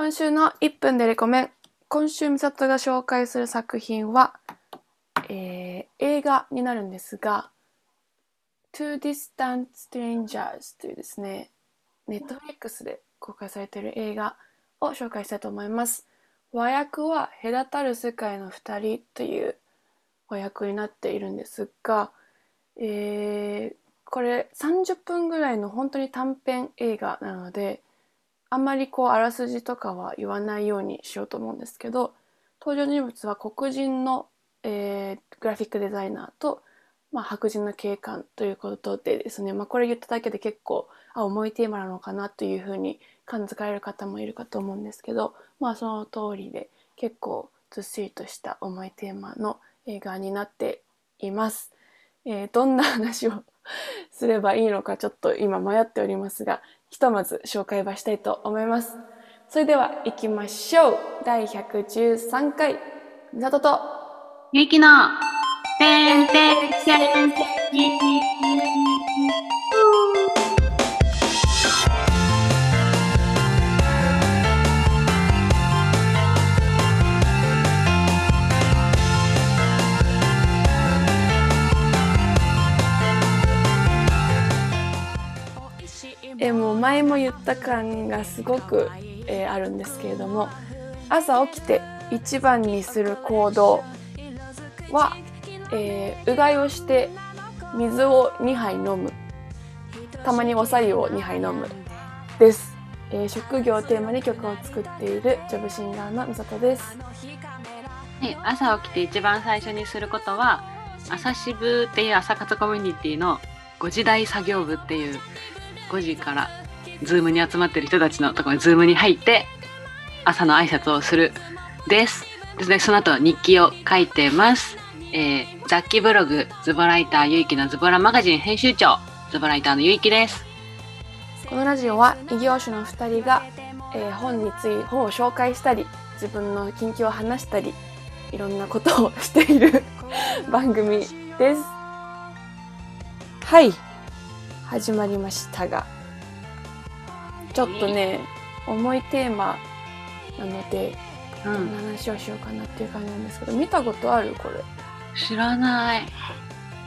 今週の1分でレコメン。今週美里が紹介する作品は、えー映画になるんですが、Two Distant Strangers というですね、ネットフリックスで公開されている映画を紹介したいと思います。和訳は隔たる世界の二人という和訳になっているんですが、えーこれ30分ぐらいの本当に短編映画なので、あんまりこうあらすじとかは言わないようにしようと思うんですけど、登場人物は黒人の、えーグラフィックデザイナーと、まあ、白人の警官ということでですね、まあ、これ言っただけで結構あ重いテーマなのかなというふうに感づかれる方もいるかと思うんですけど、まあ、その通りで結構ずっしりとした重いテーマの映画になっています。えーどんな話を すればいいのかちょっと今迷っておりますが、ひとまず紹介はしたいと思います。それでは行きましょう。第113回、みさとと、ゆきの、てんてんてんてんえ前も言った感がすごく、えーあるんですけれども朝起きて一番にする行動は、えーうがいをして水を2杯飲む。たまにおさゆを2杯飲む。です、えー職業をテーマに曲を作っているジョブシンガーのみさとです。はい朝起きて一番最初にすることは、朝支部っていう朝活コミュニティの5時台作業部っていう5時からズームに集まってる人たちのところにズームに入って朝の挨拶をするです。ですねその後日記を書いてます。えー雑記ブログズボライターゆいきのズボラマガジン編集長ズボライターのゆいきです。このラジオは異業種の2人が、えー本につい本を紹介したり自分の近況を話したりいろんなことをしている番組ですはい始まりましたがちょっとね重いテーマなのでどんな話をしようかなっていう感じなんですけど見たことある？これ知らない。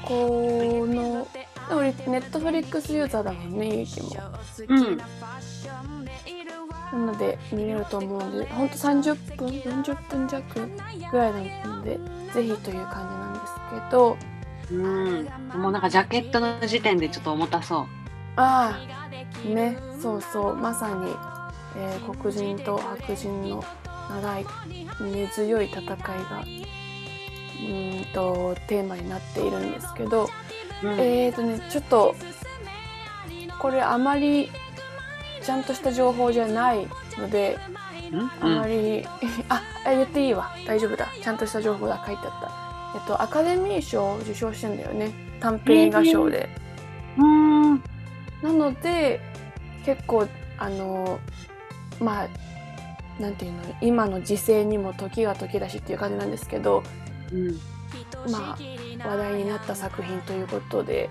このでもネットフリックスユーザーだもんねゆいきもうん。なので見れると思うんで、ほんと30分、40分弱ぐらいなので、ぜひという感じなんですけど、うん。もうなんかジャケットの時点でちょっと重たそう。ああ、ね、そうそう、まさに、えー黒人と白人の長い根強い戦いが、うーんと、テーマになっているんですけど、うんえーとね、ちょっと、これあまりちゃんとした情報じゃないので、あまり、あ、え言っていいわ。大丈夫だ。ちゃんとした情報が書いてあった。えっと、アカデミー賞を受賞してんだよね。短編映画賞で。うん。うん。なので、結構、あの、まあ、なんていうの、今の時勢にも時が時だしっていう感じなんですけど、うん。まあ、話題になった作品ということで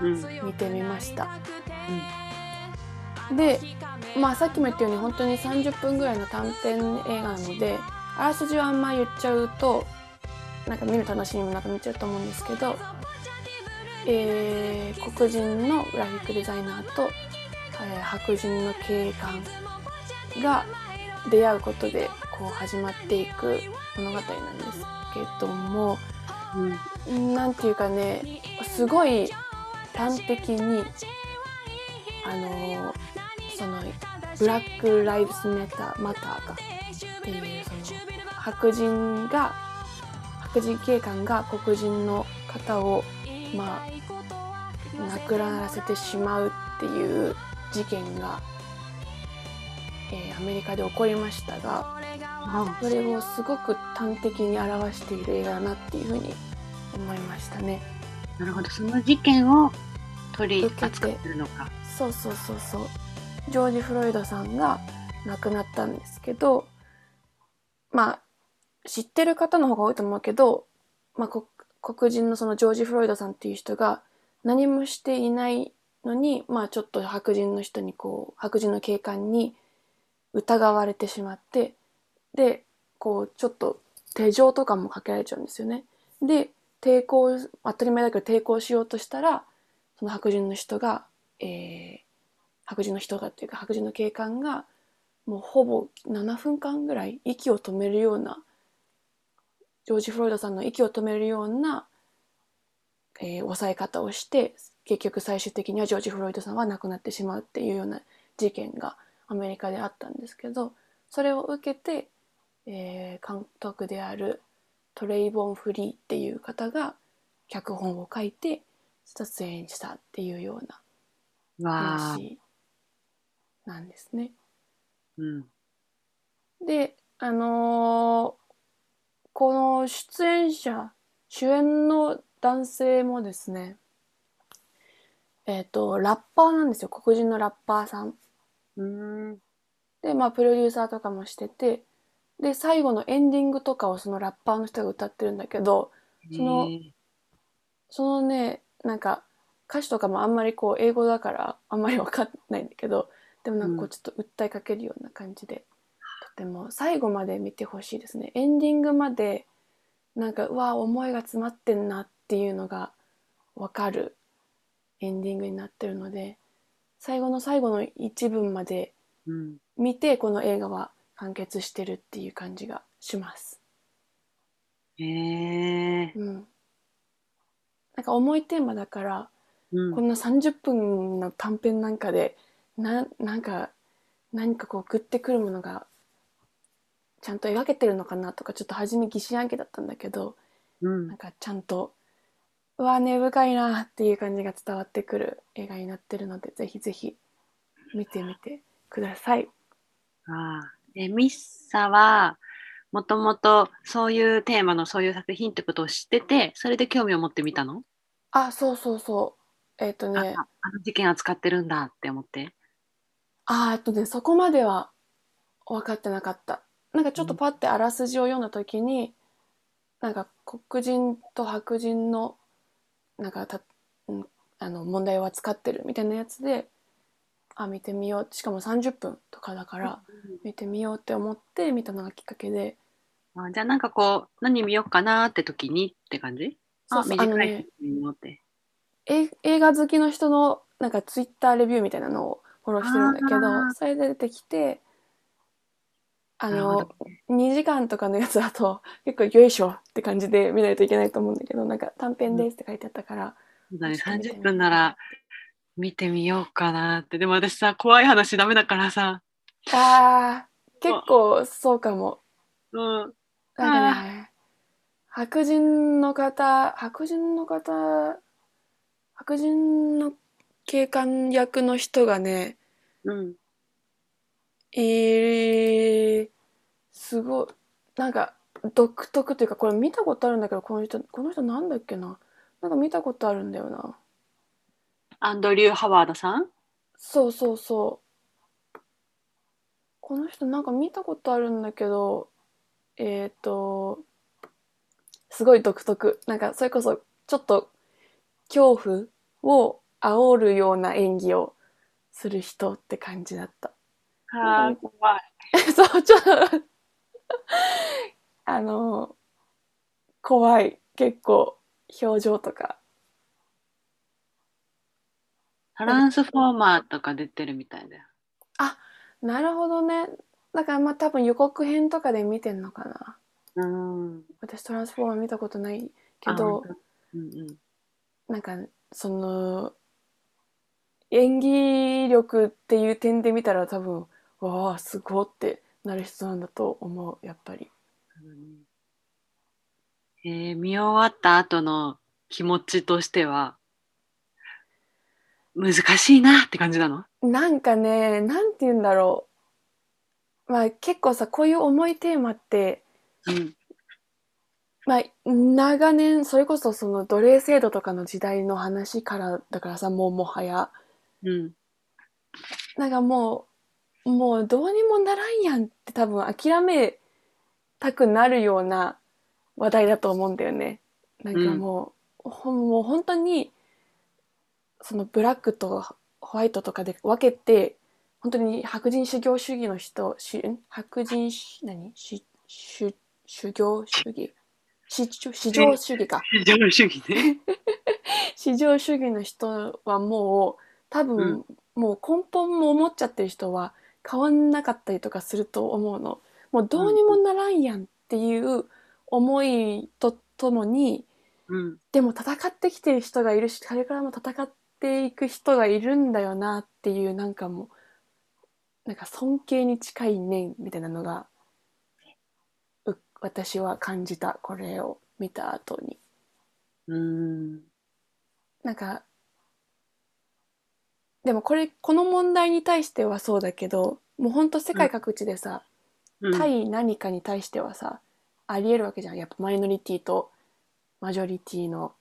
うん。見てみました。で、まあさっきも言ったように本当に30分ぐらいの短編映画なので、あらすじをあんま言っちゃうと、なんか見る楽しみもなくなっちゃうと思うんですけど、えー黒人のグラフィックデザイナーと、えー白人の警官が出会うことでこう始まっていく物語なんですけども、うん。ていうかねすごい端的にあのそのブラック・ライブスメタマターかっていうその白人が白人警官が黒人の方をまあ亡くならせてしまうっていう事件が、えーアメリカで起こりましたがあそれをすごく端的に表している映画だなっていうふうに思いましたね。なるほど。その事件を取り扱ってるのか。そうそうそうそうジョージ・フロイドさんが亡くなったんですけどまあ知ってる方の方が多いと思うけど、まあ、こ黒人のそのジョージ・フロイドさんっていう人が何もしていないのに、まあ、ちょっと白人の人にこう白人の警官に疑われてしまってでこうちょっと手錠とかもかけられちゃうんですよね。で抵抗当たり前だけど抵抗しようとしたらその白人の人が、えー、白人の人がっていうか白人の警官がもうほぼ7分間ぐらい息を止めるようなジョージ・フロイドさんの息を止めるような、えー、抑え方をして結局最終的にはジョージ・フロイドさんは亡くなってしまうっていうような事件がアメリカであったんですけどそれを受けて、えー、監督であるトレイボン・フリーっていう方が脚本を書いて出演したっていうような話なんですね。うん、であのー、この出演者主演の男性もですねえっ、ー、とラッパーなんですよ。黒人のラッパーさん。うん。でまあプロデューサーとかもしててで最後のエンディングとかをそのラッパーの人が歌ってるんだけどそのそのねなんか歌詞とかもあんまりこう英語だからあんまり分かんないんだけどでもなんかこうちょっと訴えかけるような感じで、うん、とても最後まで見てほしいですねエンディングまでなんかうわ思いが詰まってんなっていうのが分かるエンディングになってるので最後の最後の一文まで見て、この映画は完結してるっていう感じがします。へえー、うん。なんか重いテーマだから、うん、こんな30分の短編なんかでななんか何かこうグッてくるものがちゃんと描けてるのかなとかちょっと初め疑心暗鬼だったんだけど、うん、なんかちゃんとうわ根深いなっていう感じが伝わってくる映画になってるのでぜひぜひ見てみてください。ああえミッサはもともとそういうテーマのそういう作品ってことを知っててそれで興味を持ってみたの？あそうそうそう。えっ、ー、とね。あの事件扱ってるんだって思って。あえっとねそこまでは分かってなかったなんかちょっとパッてあらすじを読んだ時に、うん、なんか黒人と白人のなんかた、うん、あの問題を扱ってるみたいなやつであ見てみよう。しかも30分とかだから見てみようって思って見たのがきっかけで。あじゃあなんかこう何見ようかなって時にって感じ？そうそうあのね映画好きの人のなんかツイッターレビューみたいなのをフォローしてるんだけどそれで出てきてあの2時間とかのやつだと 結構よいしょって感じで見ないといけないと思うんだけどなんか短編ですって書いてあったから、うん、だね。30分なら見てみようかなって。でも私さ怖い話ダメだからさ。あ結構そうかも。うん。なんかね白人の方白人の方白人の警官役の人がね、うん、えー、すごい。なんか独特というかこれ見たことあるんだけどこの人この人なんだっけな？なんか見たことあるんだよな。アンドリュー・ハワードさん？そうそうそう。この人なんか見たことあるんだけどえっ、ー、とすごい独特。なんかそれこそちょっと恐怖を煽るような演技をする人って感じだった。ああ、怖い。そうちょっと あの怖い結構表情とかトランスフォーマーとか出てるみたいだよ。あなるほどね。だからまあ多分予告編とかで見てんのかな。うん私トランスフォーマー見たことないけど、うんうん、なんかその演技力っていう点で見たら多分わあすごってなる人なんだと思うやっぱり。えー、見終わった後の気持ちとしては難しいなって感じなの？なんかねなんて言うんだろう。まあ結構さこういう重いテーマって、うん、まあ長年それこそその奴隷制度とかの時代の話からだからさもうもはや、うん、なんかもうもうどうにもならんやんって多分諦めたくなるような話題だと思うんだよね。なんかもう、うん、ほもう本当にそのブラックとホワイトとかで分けて本当に白人修行主義の人しん白人し何？しし修行主義？至上至上主義か。至上主義ね。至上主義の人はもう多分、もう根本も思っちゃってる人は変わんなかったりとかすると思うの。もうどうにもならんやんっていう思いとともに、うん。でも戦ってきてる人がいるし、これからも戦っていく人がいるんだよなっていうなんかもう、なんか尊敬に近い念みたいなのが、う私は感じた、これを見た後に。うん。なんか、でもこれ、この問題に対してはそうだけど、もうほんと世界各地でさ、うん。対何かに対してはさ、ありえるわけじゃん。やっぱマイノリティとマジョリティの、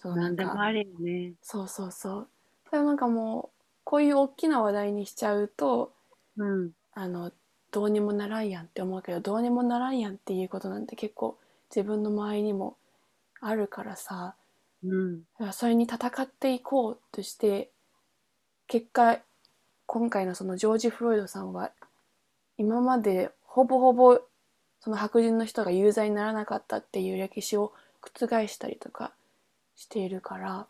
そのなんか、あるよね。そうそうそう。でもなんかもう、こういう大きな話題にしちゃうと、うん。あの、どうにもならんやんって思うけど、どうにもならんやんっていうことなんて結構自分の周りにもあるからさ、うん。だからそれに戦っていこうとして結果今回のそのジョージ・フロイドさんは今までほぼほぼその白人の人が有罪にならなかったっていう歴史を覆したりとかしているから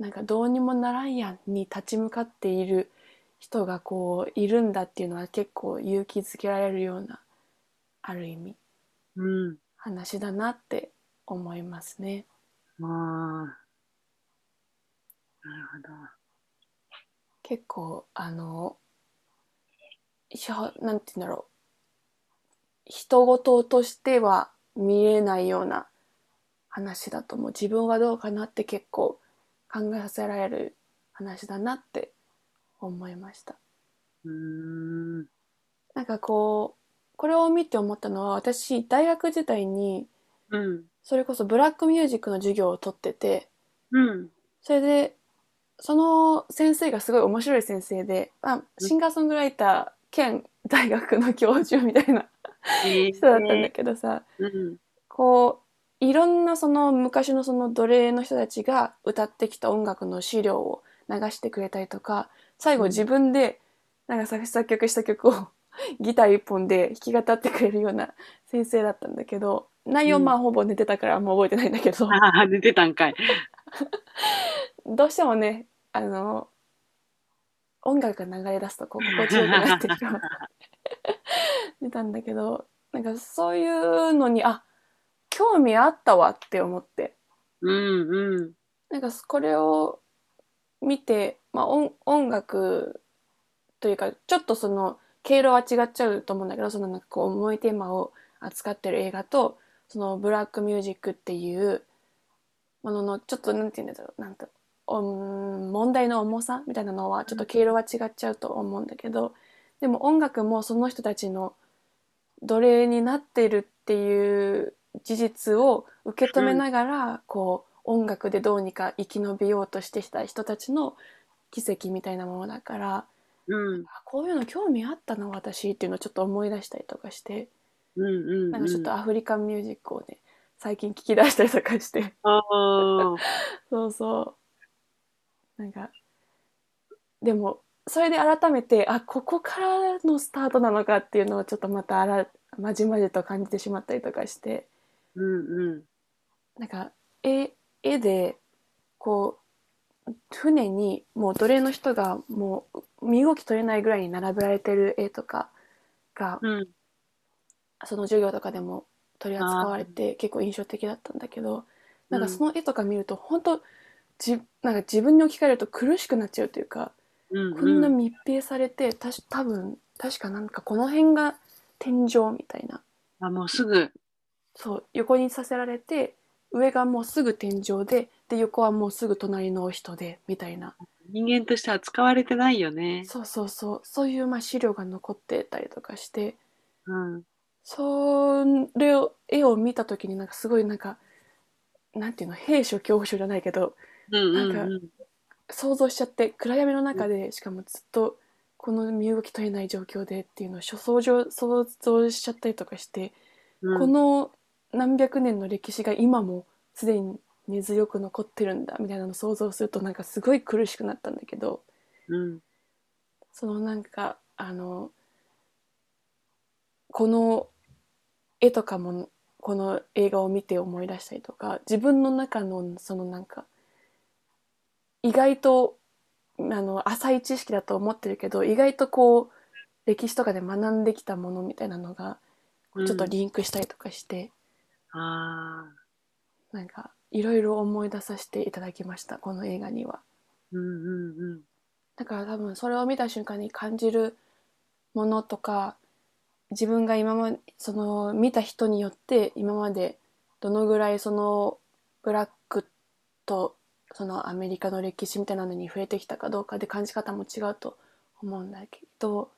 なんかどうにもならんやんに立ち向かっている人がこういるんだっていうのは結構勇気づけられるようなある意味うん。話だなって思いますね。ああ。なるほど。結構あのしょなんて言うんだろう人事としては見えないような話だと思う自分はどうかなって結構考えさせられる話だなって思いましたうーん。なんかこうこれを見て思ったのは私大学時代にうん。それこそブラックミュージックの授業を取っててうん。それでその先生がすごい面白い先生で、あ、シンガーソングライター兼大学の教授みたいなえ人だったんだけどさ、うん。こういろんなその昔のその奴隷の人たちが歌ってきた音楽の資料を流してくれたりとか最後うん。自分でなんか作作曲した曲を ギター一本で弾き語ってくれるような先生だったんだけど内容うん。まあほぼ寝てたからあんま覚えてないんだけど、ああ、寝てたんかい。どうしてもねあの音楽が流れ出すとこう心地よくなってしまう見たんだけどなんかそういうのにあ興味あったわって思ってうんうん。なんかこれを見て、まあ、音音楽というかちょっとその経路は違っちゃうと思うんだけどそのなんかこう重いテーマを扱ってる映画とそのブラックミュージックっていうもののちょっとなんて言うんだろうなんかうん問題の重さみたいなのはちょっと経路は違っちゃうと思うんだけどでも音楽もその人たちの奴隷になってるっていう事実を受け止めながら、こう音楽でどうにか生き延びようとしてきた人たちの奇跡みたいなものだからうん。あこういうの興味あったな私っていうのをちょっと思い出したりとかしてうんうん。なんかちょっとアフリカンミュージックをね最近聞き出したりとかして。そうそうなんかでもそれで改めてあここからのスタートなのかっていうのをちょっとまたあらまじまじと感じてしまったりとかしてうんうん。なんか絵絵でこう船にもう奴隷の人がもう身動き取れないぐらいに並べられてる絵とかがうん。その授業とかでも取り扱われて結構印象的だったんだけどなんかその絵とか見ると本当じなんか自分に置き換えると苦しくなっちゃうというかうん。こんな密閉されてたし多分確かなんかこの辺が天井みたいなあ、もうすぐ。そう横にさせられて上がもうすぐ天井でで横はもうすぐ隣の人でみたいな人間としては使われてないよね。そうそうそうそういうまあ資料が残ってたりとかしてうん。それを絵を見た時になんかすごいなんかなんていうの兵所恐怖症じゃないけどうんうんなんうん。想像しちゃって暗闇の中でしかもずっとこの身動き取れない状況でっていうのを想像想像しちゃったりとかして、うんこの何百年の歴史が今もすでに根強く残ってるんだみたいなのを想像するとなんかすごい苦しくなったんだけどうん。そのなんかあのこの絵とかもこの映画を見て思い出したりとか自分の中のそのなんか意外とあの浅い知識だと思ってるけど意外とこう歴史とかで学んできたものみたいなのがちょっとリンクしたりとかして、ああ。なんかいろいろ思い出させていただきましたこの映画には。うんうんうん。だから多分それを見た瞬間に感じるものとか自分が今までその見た人によって今までどのぐらいそのブラックとそのアメリカの歴史みたいなのに触れてきたかどうかで感じ方も違うと思うんだけど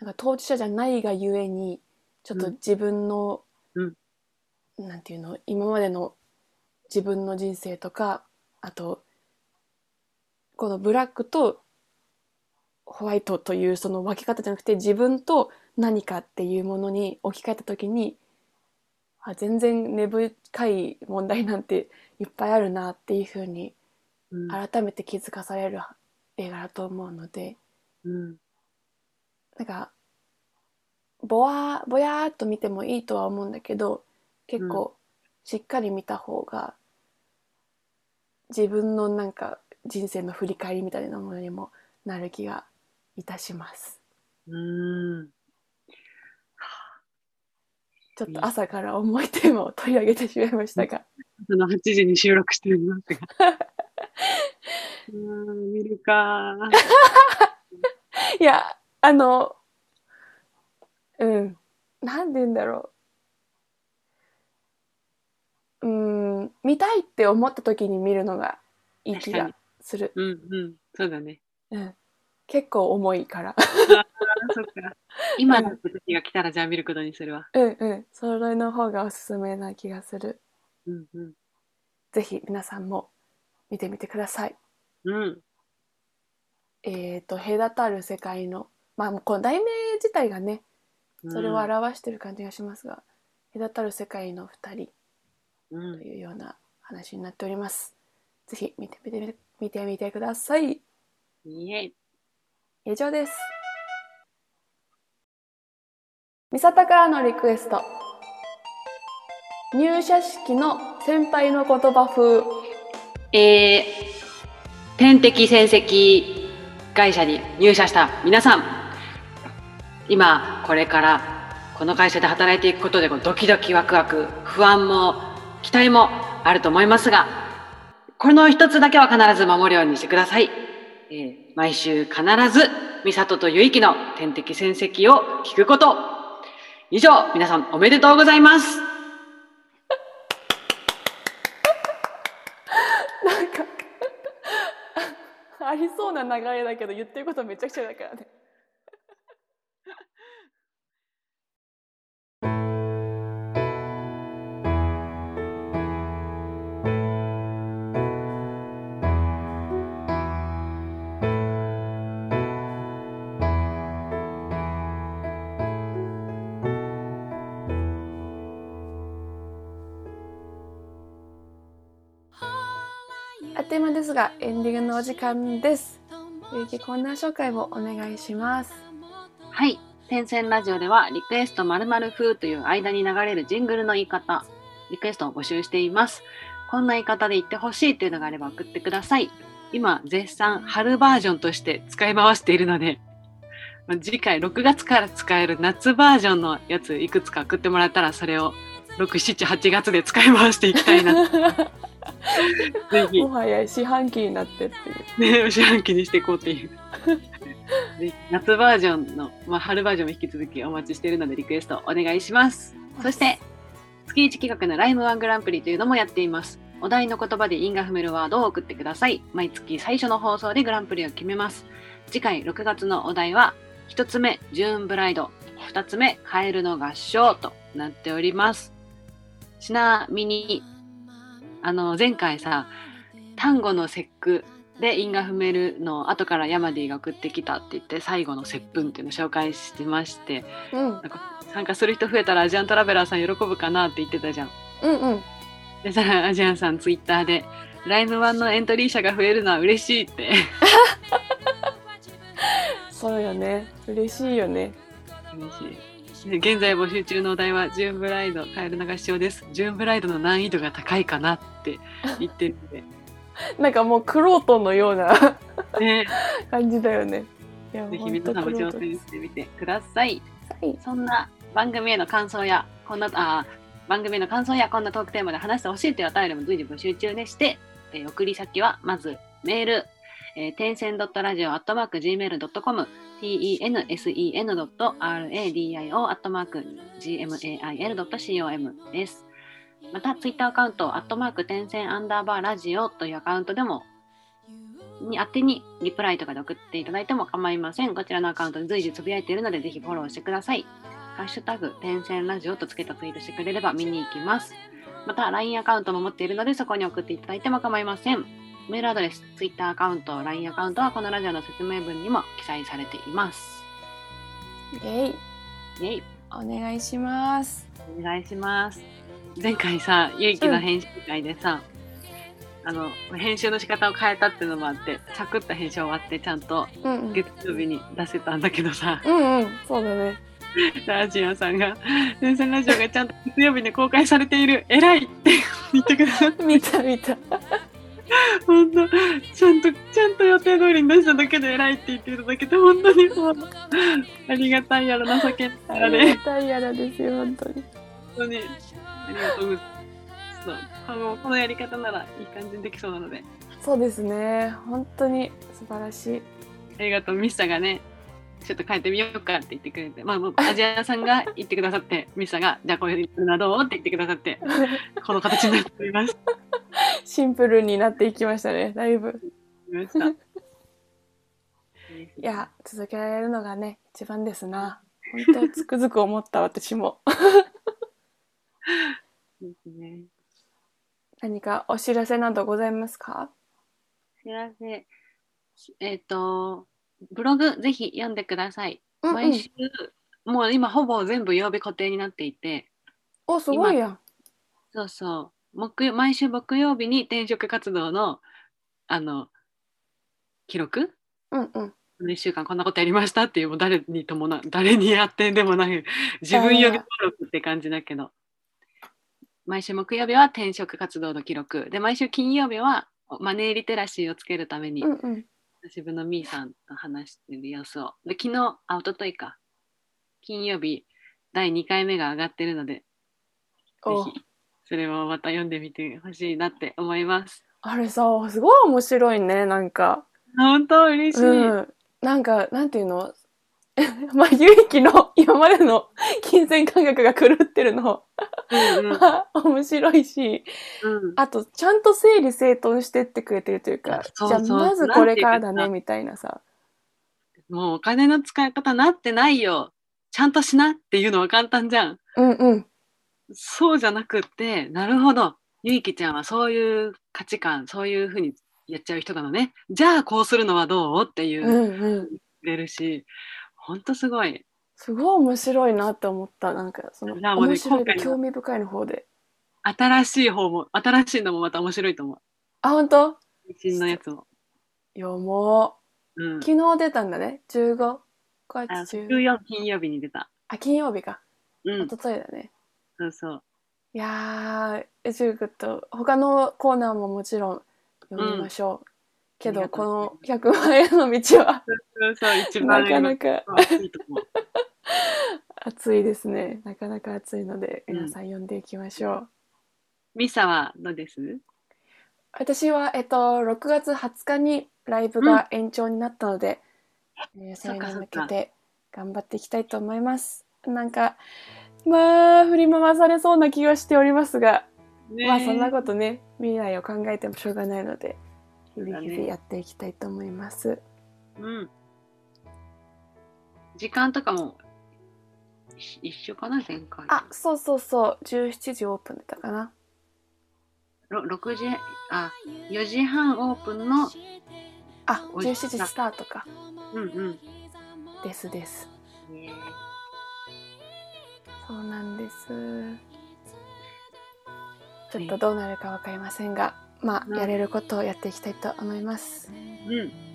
なんか当事者じゃないがゆえにちょっと自分の、うん。なんていうの今までの自分の人生とかあとこのブラックとホワイトというその分け方じゃなくて自分と何かっていうものに置き換えた時にあ全然根深い問題なんていっぱいあるなっていうふうにうん改めて気づかされる映画だと思うのでうんなんかぼわぼやーっと見てもいいとは思うんだけど結構しっかり見た方が自分のなんか人生の振り返りみたいなものにもなる気がいたします。うん。ちょっと朝から重いテーマを取り上げてしまいましたが。その8時に収録しておりますが。うーん、見るか。いや、あの、うん、なんで言うんだろう。うん、見たいって思った時に見るのがいい気がする。うんうん。そうだね。うん、結構重いから。あそっか。今の時が来たらじゃあ見ることにするわ。うんうん、それの方がおすすめな気がする。うんうん。ぜひ皆さんも見てみてください。うん。えっ、と、隔たる世界の、まあ、この題名自体がね、それを表してる感じがしますが、隔たる世界の二人うんというような話になっております。ぜひ見てみて見てみてください。イエイ。以上です。ミサタからのリクエスト。入社式の先輩の言葉風。えー、天敵戦績会社に入社した皆さん、今これからこの会社で働いていくことでドキドキワクワク、不安も期待もあると思いますが、この一つだけは必ず守るようにしてください。えー毎週必ず、美里とゆいきの天敵戦績を聞くこと。以上、皆さんおめでとうございます。なんか ありそうな流れだけど言ってることめちゃくちゃだからね。あっという間ですがエンディングのお時間です。ゆうきコーナー紹介をお願いします。はい。天線ラジオでは、リクエスト〇〇風という間に流れるジングルの言い方、リクエストを募集しています。こんな言い方で言ってほしいというのがあれば送ってください。今、絶賛春バージョンとして使い回しているので、まあ次回6月から使える夏バージョンのやついくつか送ってもらったら、それを6、7、8月で使い回していきたいな。ぜひも、はや四半期になってっていう。ね、四半期にしていこうっていう。で夏バージョンの、まあ、春バージョンも引き続きお待ちしているのでリクエストお願いします。そして、月1企画のライムワングランプリというのもやっています。お題の言葉で因が踏めるワードを送ってください。毎月最初の放送でグランプリを決めます。次回6月のお題は、1つ目、ジューンブライド。2つ目、カエルの合唱となっております。ちなみに、あの、前回さ、単語の節句で因が踏めるのを後からヤマディが送ってきたって言って最後の接吻っていうのを紹介してましてうんなんか参加する人増えたらアジアントラベラーさん喜ぶかなって言ってたじゃん。うんうん。でさアジアンさんツイッターで「ライムワンのエントリー者が増えるのは嬉しい」って そうよね嬉しいよね嬉しい。で現在募集中のお題は、ジューンブライド、カエル流し帳です。ジューンブライドの難易度が高いかなって言ってるんで。なんかもうクロートンのようなね、感じだよねぜひ皆さんも挑戦してみてください。はいそんな番組への感想や、こんな、あ番組への感想や、こんなトークテーマで話してほしいというお便りも随時募集中でして、えー送り先は、まずメール、えー、点線 .radio.gmail.com、ten.sen.radio.gmail.com です。また、ツイッターアカウント、アットマーク、点線アンダーバーラジオというアカウントでも、に宛てにリプライとかで送っていただいても構いません。こちらのアカウントで随時つぶやいているので、ぜひフォローしてください。ハッシュタグ、点線ラジオとつけたツイートしてくれれば見に行きます。また、LINE アカウントも持っているので、そこに送っていただいても構いません。メールアドレス、Twitter アカウント、LINE アカウントはこのラジオの説明文にも記載されています。イェイ。イェイ。お願いします。お願いします。前回さ、ゆいきの編集会でさ、あの、編集の仕方を変えたっていうのもあって、サクッと編集終わって、ちゃんとうんうん。月曜日に出せたんだけどさ、うんうん。そうだね。ラジアさんが、全然ラジオがちゃんと月曜日に公開されている、偉いって言ってくださって、見た見た本当ちゃんと、ちゃんと予定通りに出しただけで偉いって言っていただけて、本当にもう、ありがたいやら情けないやらで、ありがたいやらですよ本当に。本当に、ありがとうございます。そう。このやり方ならいい感じにできそうなので、そうですね。本当に素晴らしい。ありがとう、ミスターがね、ちょっと変えてみようかって言ってくれて、まあ、もうアジアさんが言ってくださって、ミスターが、じゃあこれするのはどう？って言ってくださって、この形になっております。シンプルになっていきましたねだいぶ。いや続けられるのがね一番ですな。本当つくづく思った私も。ですね。何かお知らせなどございますか？知らせ、えっ、と、ブログぜひ読んでください。うんうん。毎週、もう今ほぼ全部曜日固定になっていて、おすごいやん。そうそう、木曜毎週木曜日に転職活動の、あの、記録？うんうん。この1週間こんなことやりましたっていう、もう誰にともな、誰にやってんでもない、自分呼び登録って感じだけど、毎週木曜日は転職活動の記録、で、毎週金曜日はマネーリテラシーをつけるために、うんうん自分のみーさんと話してる様子を。で、昨日、あ、一昨日か。金曜日、第2回目が上がってるので、ぜおひ、それをまた読んでみてほしいなって思います。あれさすごい面白いねなんか本当？嬉しい。うんなんかなんていうの？まあゆいきの今までの金銭感覚が狂ってるの。うんうん。ま あ面白いし。うん。あとちゃんと整理整頓してってくれてるというかそうそう。じゃあまずこれからだねみたいなさ。もうお金の使い方なってないよ。ちゃんとしなっていうのは簡単じゃん。うんうん。そうじゃなくって、なるほど。ゆいきちゃんはそういう価値観、そういうふうにやっちゃう人なのね。じゃあこうするのはどう？っていう。う、んうん。くれるし、ほんとすごい。すごい面白いなって思ったなんかそのね面白い興味深いの方で新しい方も、新しいのもまた面白いと思う。あ本当最新のやつも。読もうんう。昨日出たんだね15あ月10 14金曜日に出た。あ金曜日かうん一。昨日だねそうそう。いやー、ジュークと他のコーナーももちろん読みましょう。けど、この100万円の道はな番かなか。熱いですね。なかなか熱いので、うん皆さん読んでいきましょう。ミサはどうです？私は、えっと、6月20日にライブが延長になったので、えーそれに向けて頑張っていきたいと思います。なんか、まあ、振り回されそうな気がしておりますが、ね。まあそんなことね未来を考えてもしょうがないので日々日々やっていきたいと思います。うん。時間とかも一一緒かな前回。あそうそうそう17時オープンだったかな。ろ6時、あ、4時半オープンの、あおい17時スタートかうんうん。ですです。ねそうなんです。ちょっとどうなるかわかりませんが、まうんあやれることをやっていきたいと思います。うん。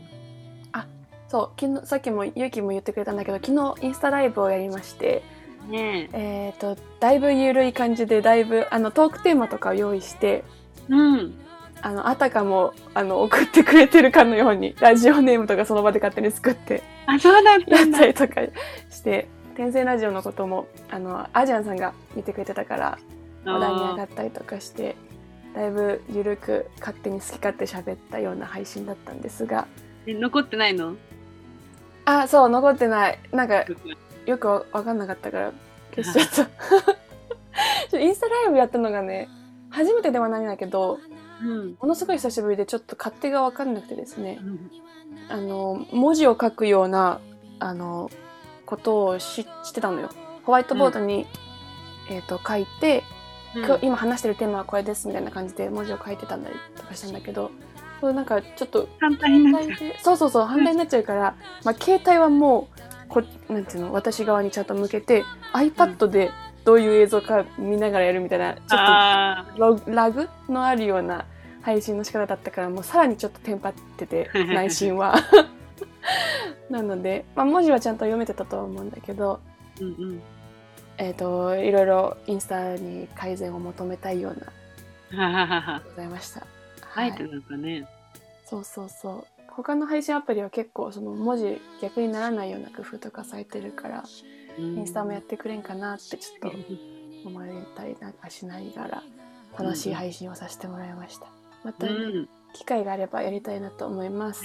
そう昨日さっきもゆうきも言ってくれたんだけど昨日インスタライブをやりましてねえ。えっ、とだいぶゆるい感じでだいぶあのトークテーマとかを用意してうん。あのあたかもあの送ってくれてるかのようにラジオネームとかその場で勝手に作ってあ、そうだったやっ。たりとかして天性ラジオのこともあのアジアンさんが見てくれてたから話題に上がったりとかしてだいぶゆるく勝手に好き勝手喋ったような配信だったんですが。え残ってないの？あそう残ってない。なんかよくわわかんなかったから消しちゃった。インスタライブやったのがね初めてではないんだけどうん。ものすごい久しぶりでちょっと勝手がわかんなくてですね。あの文字を書くようなあのことをししてたのよ。ホワイトボードに、えー、と書いて、今日今話してるテーマはこれですみたいな感じで文字を書いてたんだりとかしたんだけどそうなんかちょっと反対になっちゃう。そうそうそう反対になっちゃうから、まあ、携帯はもうこなんていうの私側にちゃんと向けて iPad でどういう映像か見ながらやるみたいなちょっあとロラグのあるような配信の仕方だったからもうさらにちょっとテンパってて 内心は。なので、まあ、文字はちゃんと読めてたとは思うんだけど、ーうんうん。えー、といろいろインスタに改善を求めたいようなはははは。ございました。あはいえてなんかね。そうそうそう他の配信アプリは結構その文字逆にならないような工夫とかされてるから、イインスタもやってくれんかなってちょっと思われたりなんかしながら楽しい配信をさせてもらいました。またね、うん。機会があればやりたいなと思います。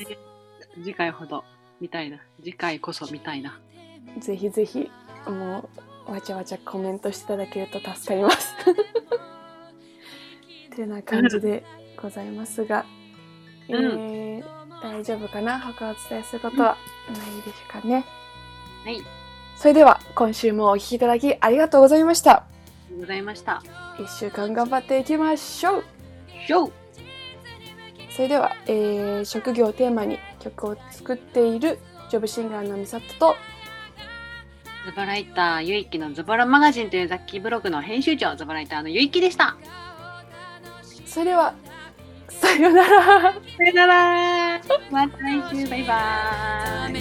次回ほど見たいな。次回こそ見たいな。ぜひぜひもうわちゃわちゃコメントしていただけると助かります。てな感じでございますが、うんえー大丈夫かな？他お伝えすることはないでしょうかね。はい。ありがそれでは今週もお聴きいただきありがとうございました。とうございました。1週間頑張っていきましょうそれでは、えー職業をテーマに曲を作っているジョブシンガーのみさととズボライターゆいきのズボラマガジンという雑記ブログの編集長ズボライターのゆいきでした。それではさようなら。さよなら。また来週。バイバーイ